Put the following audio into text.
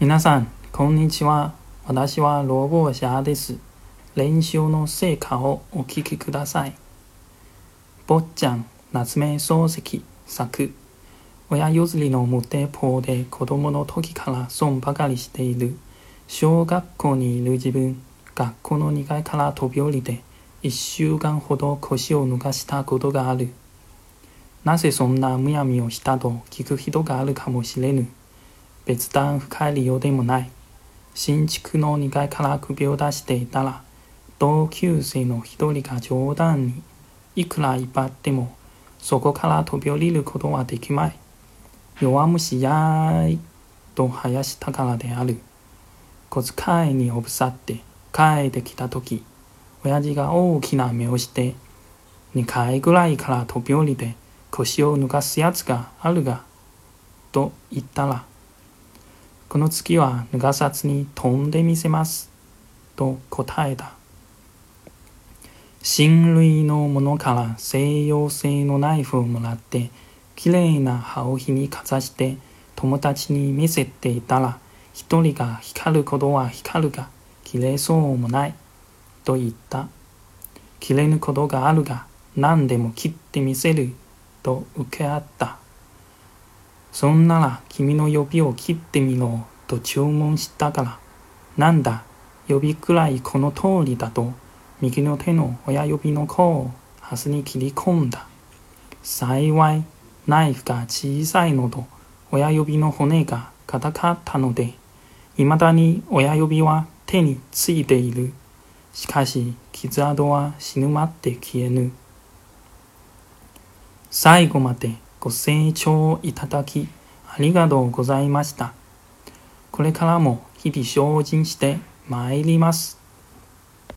皆さん、こんにちは。私はロボシです。練習の成果をお聞きください。坊ちゃん、夏目漱石作。親譲りの無鉄砲で子供の時から損ばかりしている。小学校にいる自分、学校の2階から飛び降りて、1週間ほど腰を抜かしたことがある。なぜそんなむやみをしたと聞く人があるかもしれぬ。別段深い理由でもない。新築の2階から首を出していたら、同級生の一人が冗談に、いくら威張っても、そこから飛び降りることはできまい。弱虫やーい、と生やしたからである。小遣いにおぶさって帰ってきたとき、親父が大きな目をして、2階ぐらいから飛び降りて腰を抜かすやつがあるが、と言ったら、この月は脱がさずに飛んでみせます。と答えた。親類のものから西洋製のナイフをもらって、きれいな葉を火にかざして友達に見せていたら、一人が光ることは光るが、切れそうもない。と言った。切れぬことがあるが、何でも切ってみせる。と受け合った。そんなら君の指を切ってみろと注文したから、なんだ、指くらいこの通りだと、右の手の親指の甲をはすに切り込んだ。幸い、ナイフが小さいのと、親指の骨が硬かったので、未だに親指は手についている。しかし、傷跡は死ぬまって消えぬ。最後までご清聴いただきありがとうございました。これからも日々精進してまいります。